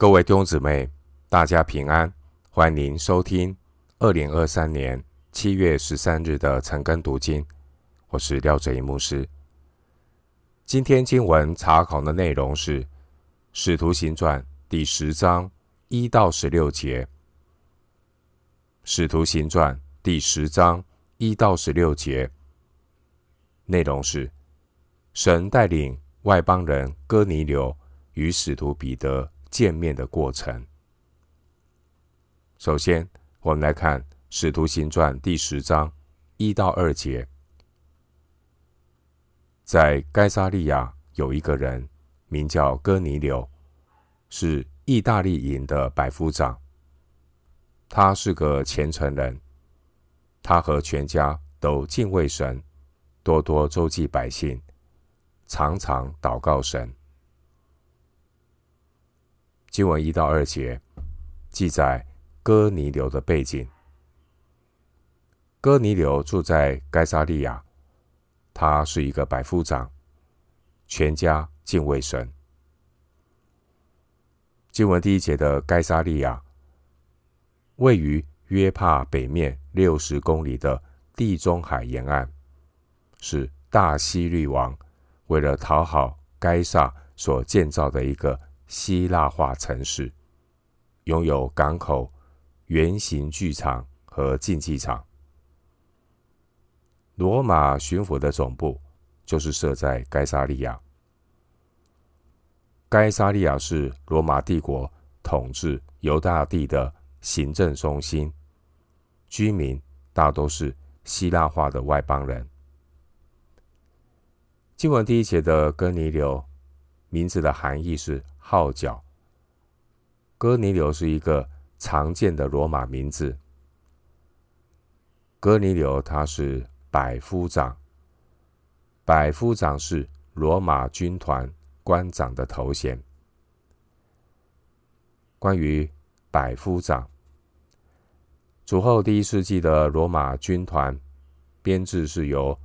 各位弟兄姊妹，大家平安，欢迎收听二零二三年七月十三日的晨更读经。我是廖哲一牧师。今天经文查考的内容是《使徒行传》第十章一到十六节，《使徒行传》第十章一到十六节内容是神带领外邦人哥尼流与使徒彼得。见面的过程。首先，我们来看《使徒行传》第十章一到二节。在该撒利亚有一个人，名叫哥尼流，是意大利营的百夫长。他是个虔诚人，他和全家都敬畏神，多多周济百姓，常常祷告神。经文一到二节记载哥尼流的背景。哥尼流住在该撒利亚，他是一个百夫长，全家敬畏神。经文第一节的该撒利亚，位于约帕北面六十公里的地中海沿岸，是大希律王为了讨好该撒所建造的一个。希腊化城市，拥有港口、圆形剧场和竞技场。罗马巡抚的总部就是设在该撒利亚。该撒利亚是罗马帝国统治犹大地的行政中心，居民大都是希腊化的外邦人。经文第一节的哥尼流，名字的含义是。号角。哥尼流是一个常见的罗马名字。哥尼流他是百夫长，百夫长是罗马军团官长的头衔。关于百夫长，主后第一世纪的罗马军团编制是由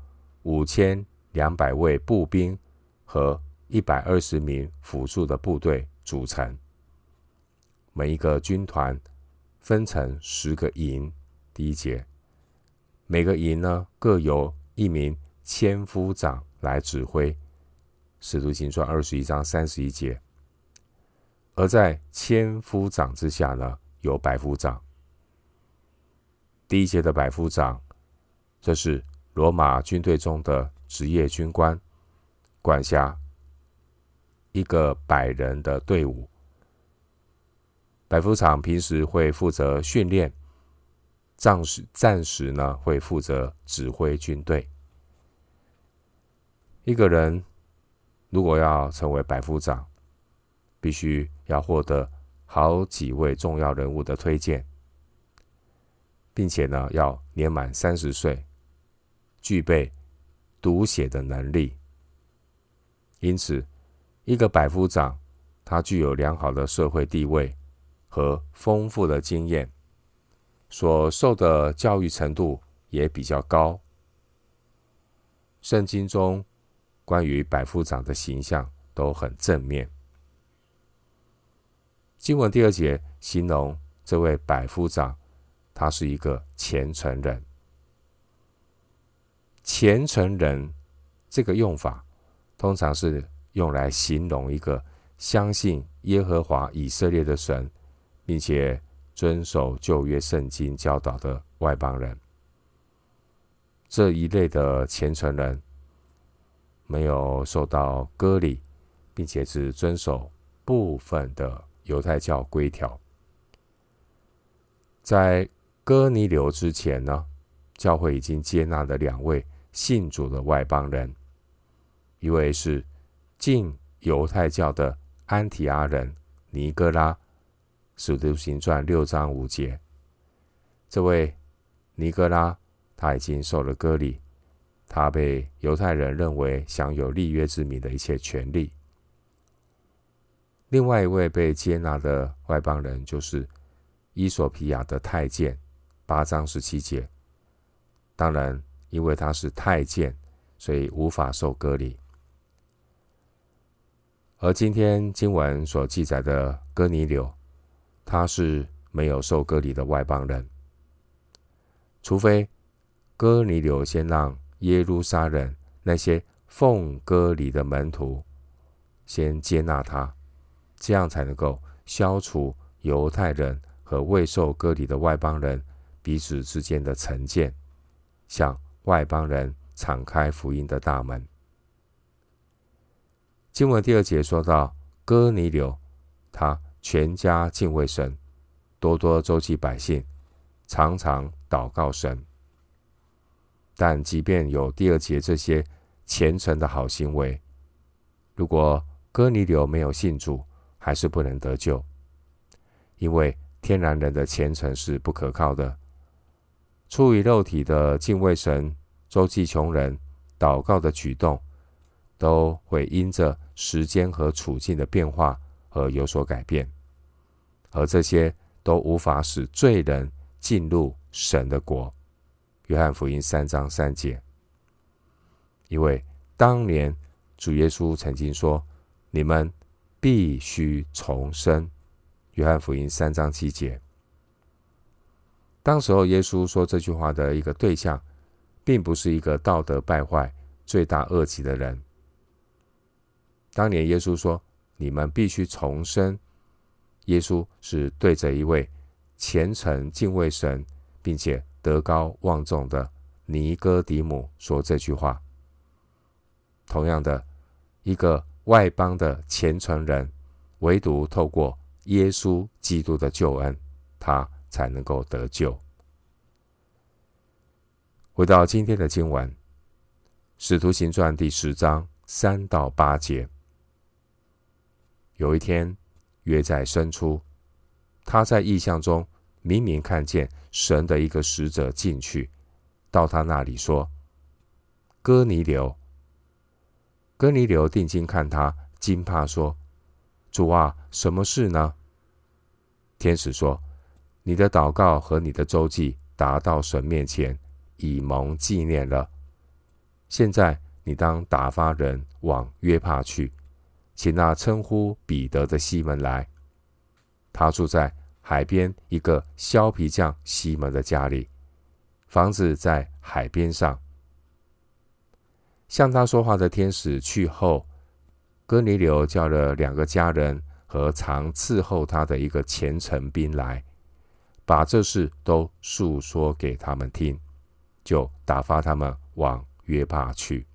五千两百位步兵和一百二十名辅助的部队组成，每一个军团分成十个营。第一节，每个营呢各由一名千夫长来指挥。使徒行传二十一章三十一节。而在千夫长之下呢，有百夫长。第一节的百夫长，这是罗马军队中的职业军官，管辖。一个百人的队伍，百夫长平时会负责训练，暂时暂时呢会负责指挥军队。一个人如果要成为百夫长，必须要获得好几位重要人物的推荐，并且呢要年满三十岁，具备读写的能力，因此。一个百夫长，他具有良好的社会地位和丰富的经验，所受的教育程度也比较高。圣经中关于百夫长的形象都很正面。经文第二节形容这位百夫长，他是一个虔诚人。虔诚人这个用法通常是。用来形容一个相信耶和华以色列的神，并且遵守旧约圣经教导的外邦人。这一类的虔诚人，没有受到割礼，并且只遵守部分的犹太教规条。在哥尼流之前呢，教会已经接纳了两位信主的外邦人，一位是。信犹太教的安提阿人尼哥拉，使徒行传六章五节。这位尼哥拉他已经受了割礼，他被犹太人认为享有立约之民的一切权利。另外一位被接纳的外邦人就是伊索比亚的太监，八章十七节。当然，因为他是太监，所以无法受割礼。而今天经文所记载的哥尼流，他是没有受割礼的外邦人，除非哥尼流先让耶路撒冷那些奉割礼的门徒先接纳他，这样才能够消除犹太人和未受割礼的外邦人彼此之间的成见，向外邦人敞开福音的大门。经文第二节说到，哥尼流他全家敬畏神，多多周济百姓，常常祷告神。但即便有第二节这些虔诚的好行为，如果哥尼流没有信主，还是不能得救，因为天然人的虔诚是不可靠的。出于肉体的敬畏神、周济穷人、祷告的举动，都会因着时间和处境的变化而有所改变，而这些都无法使罪人进入神的国。约翰福音三章三节，因为当年主耶稣曾经说：“你们必须重生。”约翰福音三章七节。当时候耶稣说这句话的一个对象，并不是一个道德败坏、罪大恶极的人。当年耶稣说：“你们必须重生。”耶稣是对着一位虔诚敬畏神，并且德高望重的尼哥底母说这句话。同样的，一个外邦的虔诚人，唯独透过耶稣基督的救恩，他才能够得救。回到今天的经文，《使徒行传》第十章三到八节。有一天，约在深处，他在异象中。明明看见神的一个使者进去，到他那里说：“哥尼流。”哥尼流定睛看他，惊怕说：“主啊，什么事呢？”天使说：“你的祷告和你的周记达到神面前，已蒙纪念了。现在你当打发人往约帕去，请那称呼彼得的西门来，他住在。”海边一个削皮匠西门的家里，房子在海边上。向他说话的天使去后，哥尼流叫了两个家人和常伺候他的一个虔诚兵来，把这事都诉说给他们听，就打发他们往约帕去。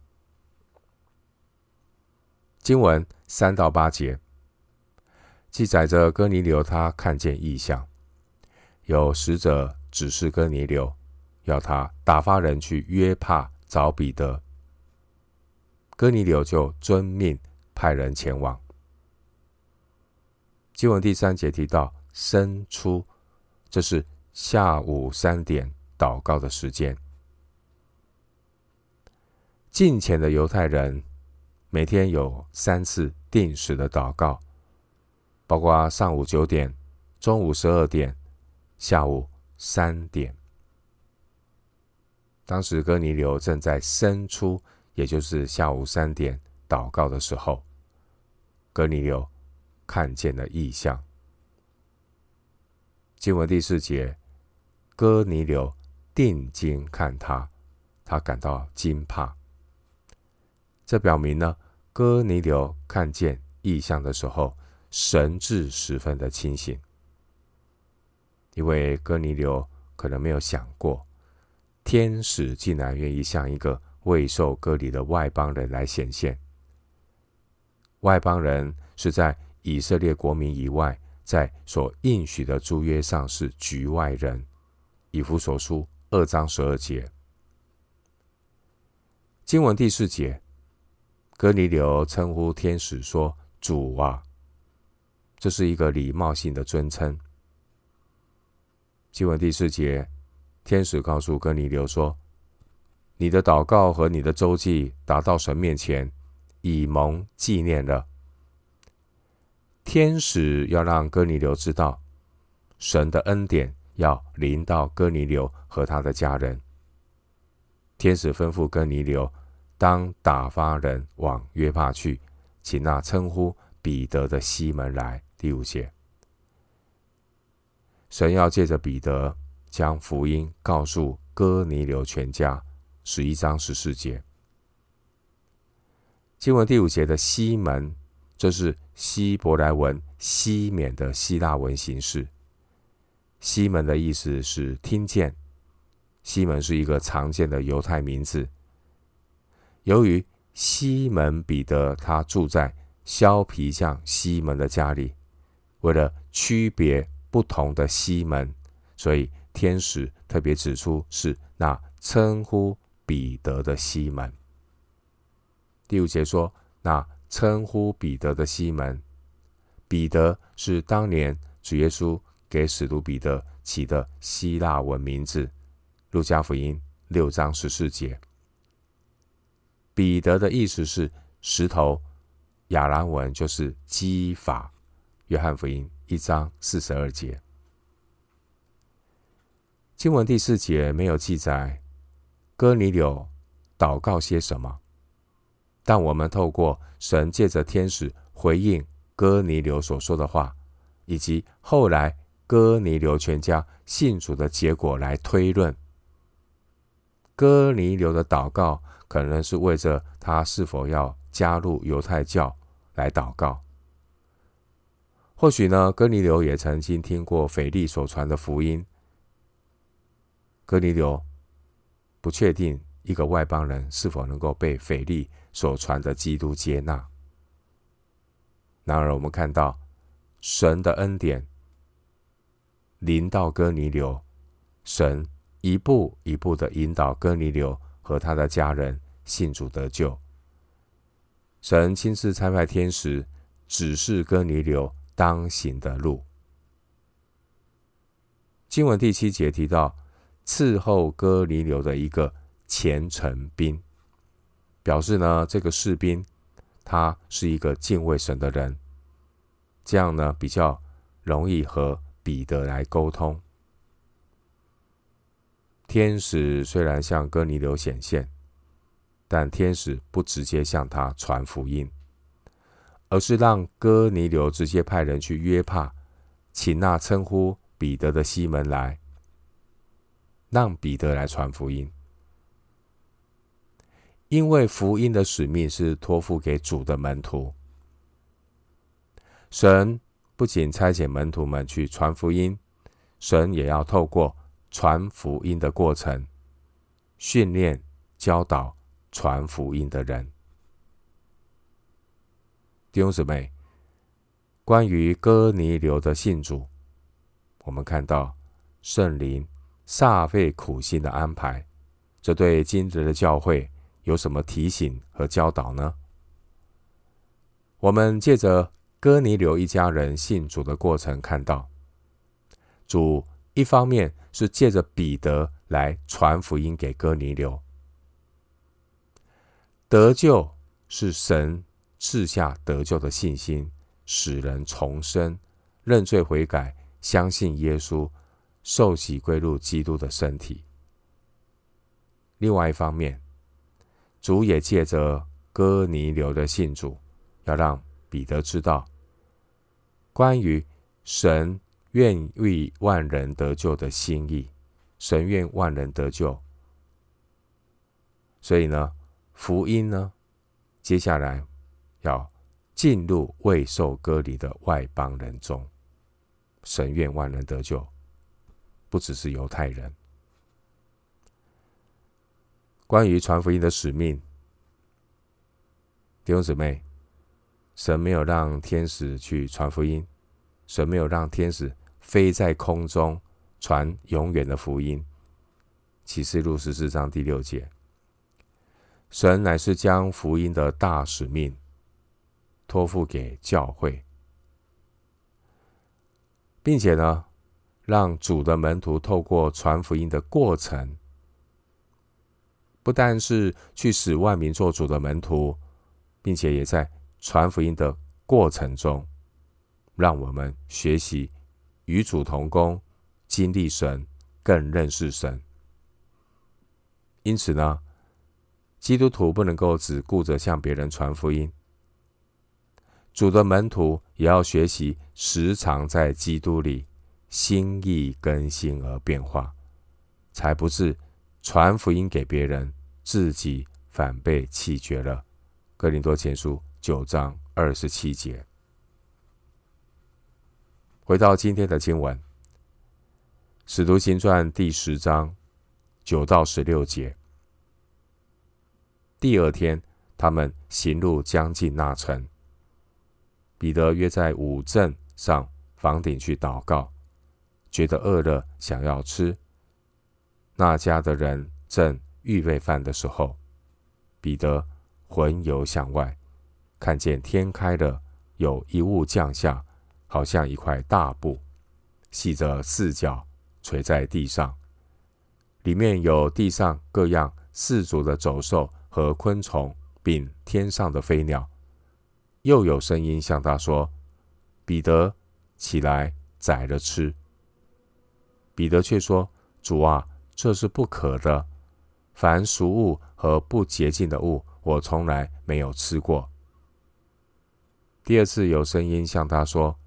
经文三到八节。记载着哥尼流，他看见异象，有使者指示哥尼流，要他打发人去约帕找彼得。哥尼流就遵命派人前往。经文第三节提到申初，这是下午三点祷告的时间。近前的犹太人每天有三次定时的祷告。包括上午九点、中午十二点、下午三点。当时哥尼流正在申初，也就是下午三点祷告的时候，哥尼流看见了异象。经文第四节，哥尼流定睛看他，他感到惊怕。这表明呢，哥尼流看见异象的时候。神志十分的清醒，因为哥尼流可能没有想过，天使竟然愿意向一个未受割礼的外邦人来显现。外邦人是在以色列国民以外，在所应许的诸约上是局外人。以弗所书二章十二节，经文第四节，哥尼流称呼天使说：“主啊。”这是一个礼貌性的尊称。经文第四节，天使告诉哥尼流说：“你的祷告和你的周记达到神面前，已蒙纪念了。”天使要让哥尼流知道，神的恩典要临到哥尼流和他的家人。天使吩咐哥尼流，当打发人往约帕去，请那称呼彼得的西门来。第五节，神要借着彼得将福音告诉哥尼流全家。十一章十四节，经文第五节的西门，这是希伯来文西缅的希腊文形式。西门的意思是听见。西门是一个常见的犹太名字。由于西门彼得他住在削皮匠西门的家里，为了区别不同的西门，所以天使特别指出是那称呼彼得的西门。第五节说，那称呼彼得的西门，彼得是当年主耶稣给使徒彼得起的希腊文名字。路加福音六章十四节，彼得的意思是石头，亚兰文就是基法。约翰福音一章四十二节，经文第四节没有记载哥尼流祷告些什么，但我们透过神借着天使回应哥尼流所说的话，以及后来哥尼流全家信主的结果来推论。哥尼流的祷告可能是为着他是否要加入犹太教来祷告。或许呢，哥尼流也曾经听过腓力所传的福音。哥尼流不确定一个外邦人是否能够被腓力所传的基督接纳。然而，我们看到神的恩典临到哥尼流，神。一步一步的引导哥尼流和他的家人信主得救。神亲自差派天使指示哥尼流当行的路。经文第七节提到伺候哥尼流的一个虔诚兵，表示呢，这个士兵他是一个敬畏神的人，这样呢，比较容易和彼得来沟通。天使虽然向哥尼流显现，但天使不直接向他传福音，而是让哥尼流直接派人去约帕，请那称呼彼得的西门来，让彼得来传福音。因为福音的使命是托付给主的门徒，神不仅差遣门徒们去传福音，神也要透过。传福音的过程，训练、教导传福音的人。弟兄姊妹，关于哥尼流的信主，我们看到圣灵煞费苦心的安排，这对今日的教会有什么提醒和教导呢？我们借着哥尼流一家人信主的过程，看到主。一方面是借着彼得来传福音给哥尼流，得救是神赐下得救的信心，使人重生、认罪悔改、相信耶稣、受洗归入基督的身体。另外一方面，主也借着哥尼流的信主，要让彼得知道关于神。愿为万人得救的心意，神愿万人得救，所以呢，福音呢，接下来要进入未受割礼的外邦人中，神愿万人得救，不只是犹太人。关于传福音的使命，弟兄姊妹，神没有让天使去传福音，神没有让天使。飞在空中传永远的福音，启示录十四章第六节。神乃是将福音的大使命托付给教会，并且呢，让主的门徒透过传福音的过程，不但是去使万民做主的门徒，并且也在传福音的过程中，让我们学习。与主同工，经历神，更认识神。因此呢，基督徒不能够只顾着向别人传福音，主的门徒也要学习时常在基督里心意更新而变化，才不是传福音给别人，自己反被弃绝了。哥林多前书九章二十七节。回到今天的经文，《使徒行传》第十章九到十六节。第二天，他们行路将近那城。彼得约在午正上房顶去祷告，觉得饿了，想要吃。那家的人正预备饭的时候，彼得魂游向外，看见天开了，有一物降下，好像一块大布，系着四角，垂在地上，里面有地上各样四足的走兽和昆虫，并天上的飞鸟。又有声音向他说：“彼得，起来宰了吃。”彼得却说：“主啊，这是不可的。凡俗物和不洁净的物，我从来没有吃过。”第二次有声音向他说：“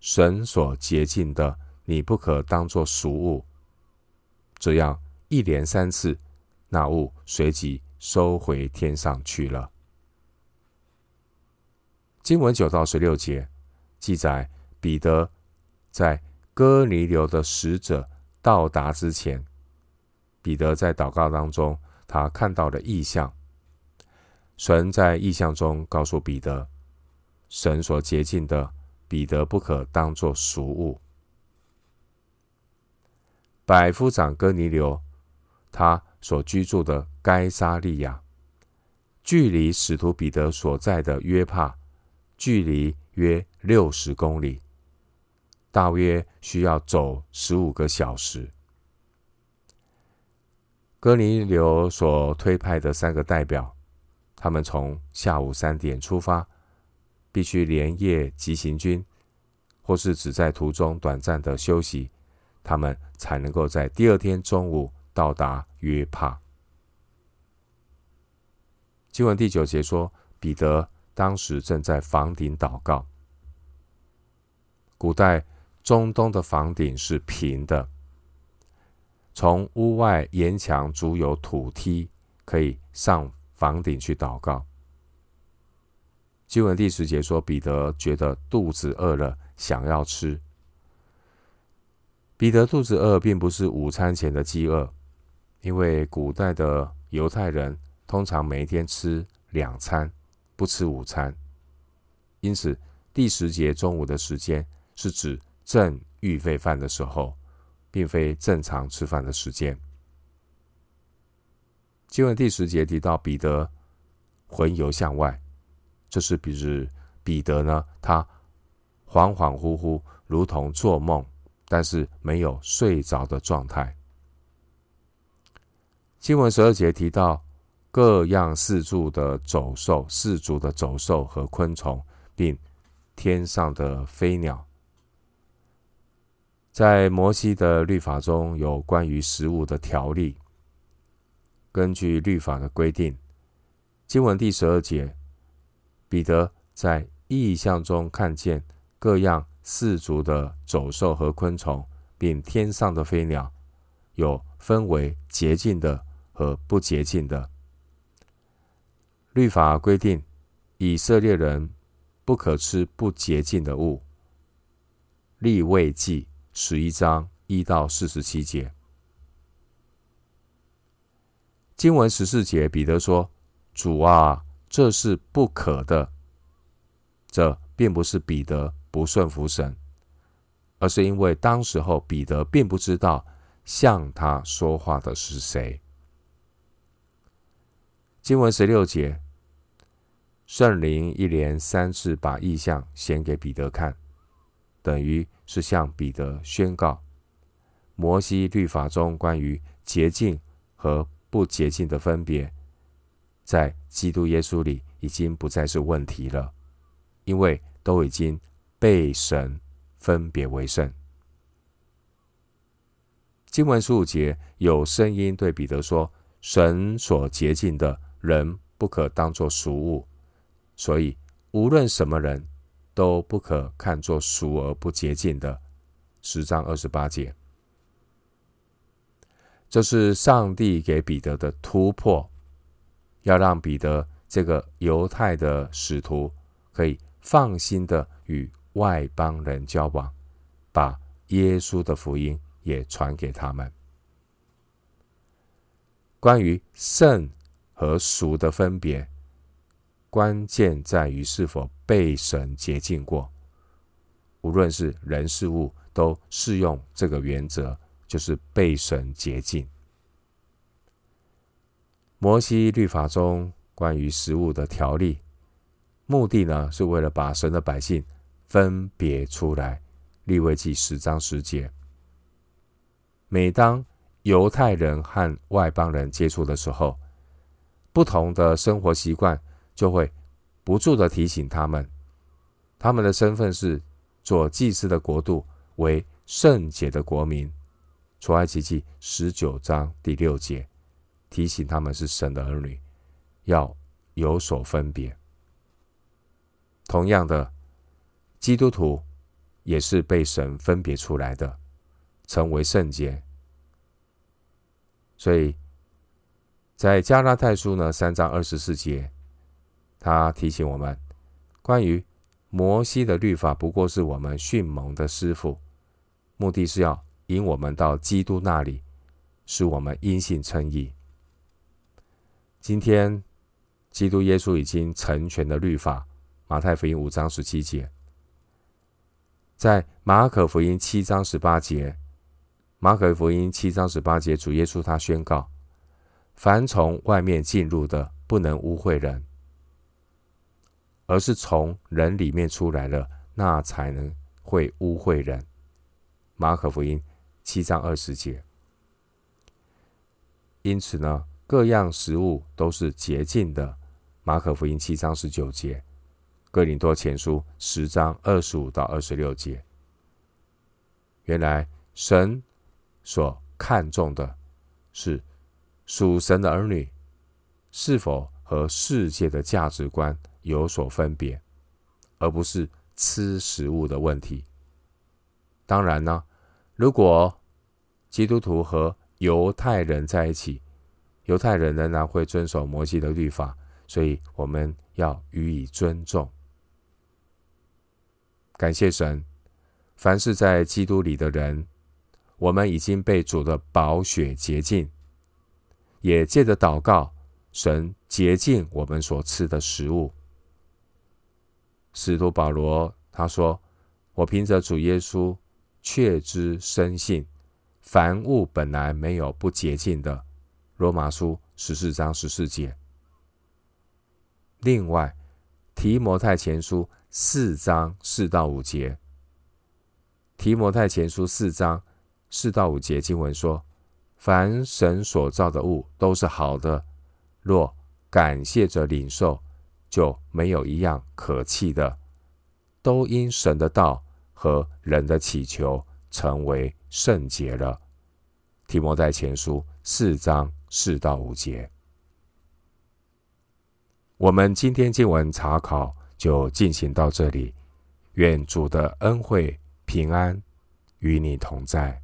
神所洁净的，你不可当作俗物。”这样一连三次，那物随即收回天上去了。经文九到十六节记载，彼得在哥尼流的使者到达之前，彼得在祷告当中，他看到了异象。神在异象中告诉彼得，神所洁净的，彼得不可当作俗物。百夫长哥尼流，他所居住的该撒利亚，距离使徒彼得所在的约帕。距离约六十公里，大约需要走十五个小时。哥尼流所推派的三个代表，他们从下午三点出发，必须连夜急行军，或是只在途中短暂的休息，他们才能够在第二天中午到达约帕。经文第九节说，彼得。当时正在房顶祷告。古代中东的房顶是平的，从屋外沿墙足有土梯，可以上房顶去祷告。经文第十节说，彼得觉得肚子饿了，想要吃。彼得肚子饿，并不是午餐前的饥饿，因为古代的犹太人通常每一天吃两餐。不吃午餐，因此第十节中午的时间是指正预备饭的时候，并非正常吃饭的时间。经文第十节提到彼得魂游向外，这是比喻彼得呢，他恍恍惚惚，如同做梦，但是没有睡着的状态。经文十二节提到。各样四足的走兽、四足的走兽和昆虫，并天上的飞鸟，在摩西的律法中有关于食物的条例。根据律法的规定，经文第十二节，彼得在异象中看见各样四足的走兽和昆虫，并天上的飞鸟，有分为洁净的和不洁净的。律法规定，以色列人不可吃不洁净的物。立位记十一章一到四十七节，经文十四节，彼得说：“主啊，这是不可的。”这并不是彼得不顺服神，而是因为当时候彼得并不知道向他说话的是谁。经文十六节。圣灵一连三次把异象显给彼得看，等于是向彼得宣告，摩西律法中关于洁净和不洁净的分别，在基督耶稣里已经不再是问题了，因为都已经被神分别为圣。经文十五节有声音对彼得说：“神所洁净的人不可当作俗物。”所以，无论什么人都不可看作俗而不洁净的。十章二十八节，这是上帝给彼得的突破，要让彼得这个犹太的使徒可以放心的与外邦人交往，把耶稣的福音也传给他们。关于圣和俗的分别，关键在于是否被神洁净过。无论是人事物，都适用这个原则，就是被神洁净。摩西律法中关于食物的条例，目的呢，是为了把神的百姓分别出来。利未记十章十节，每当犹太人和外邦人接触的时候，不同的生活习惯就会不住的提醒他们，他们的身份是做祭司的国度。为圣洁的国民，出埃及记十九章第六节提醒他们是神的儿女，要有所分别。同样的，基督徒也是被神分别出来的，成为圣洁。所以在加拉太书呢三章二十四节，他提醒我们，关于摩西的律法不过是我们训蒙的师傅。目的是要引我们到基督那里，使我们因信称义。今天，基督耶稣已经成全了律法。马太福音五章十七节，在马可福音七章十八节，马可福音七章十八节，主耶稣他宣告：凡从外面进入的，不能污秽人，而是从人里面出来了，那才能会污秽人。马可福音七章二十节，因此呢，各样食物都是洁净的。马可福音七章十九节，哥林多前书十章二十五到二十六节。原来神所看重的是属神的儿女是否和世界的价值观有所分别，而不是吃食物的问题。当然呢，如果基督徒和犹太人在一起，犹太人仍然会遵守摩西的律法，所以我们要予以尊重。感谢神，凡是在基督里的人，我们已经被主的宝血洁净，也借着祷告，神洁净我们所吃的食物。使徒保罗他说：“我凭着主耶稣。”确知深信，凡物本来没有不洁净的。罗马书十四章十四节。另外，提摩太前书四章四到五节。提摩太前书四章四到五节经文说：凡神所造的物都是好的，若感谢着领受，就没有一样可弃的，都因神的道。和人的祈求成为圣洁了。提摩太前书四章四到五节。我们今天经文查考就进行到这里。愿主的恩惠平安与你同在。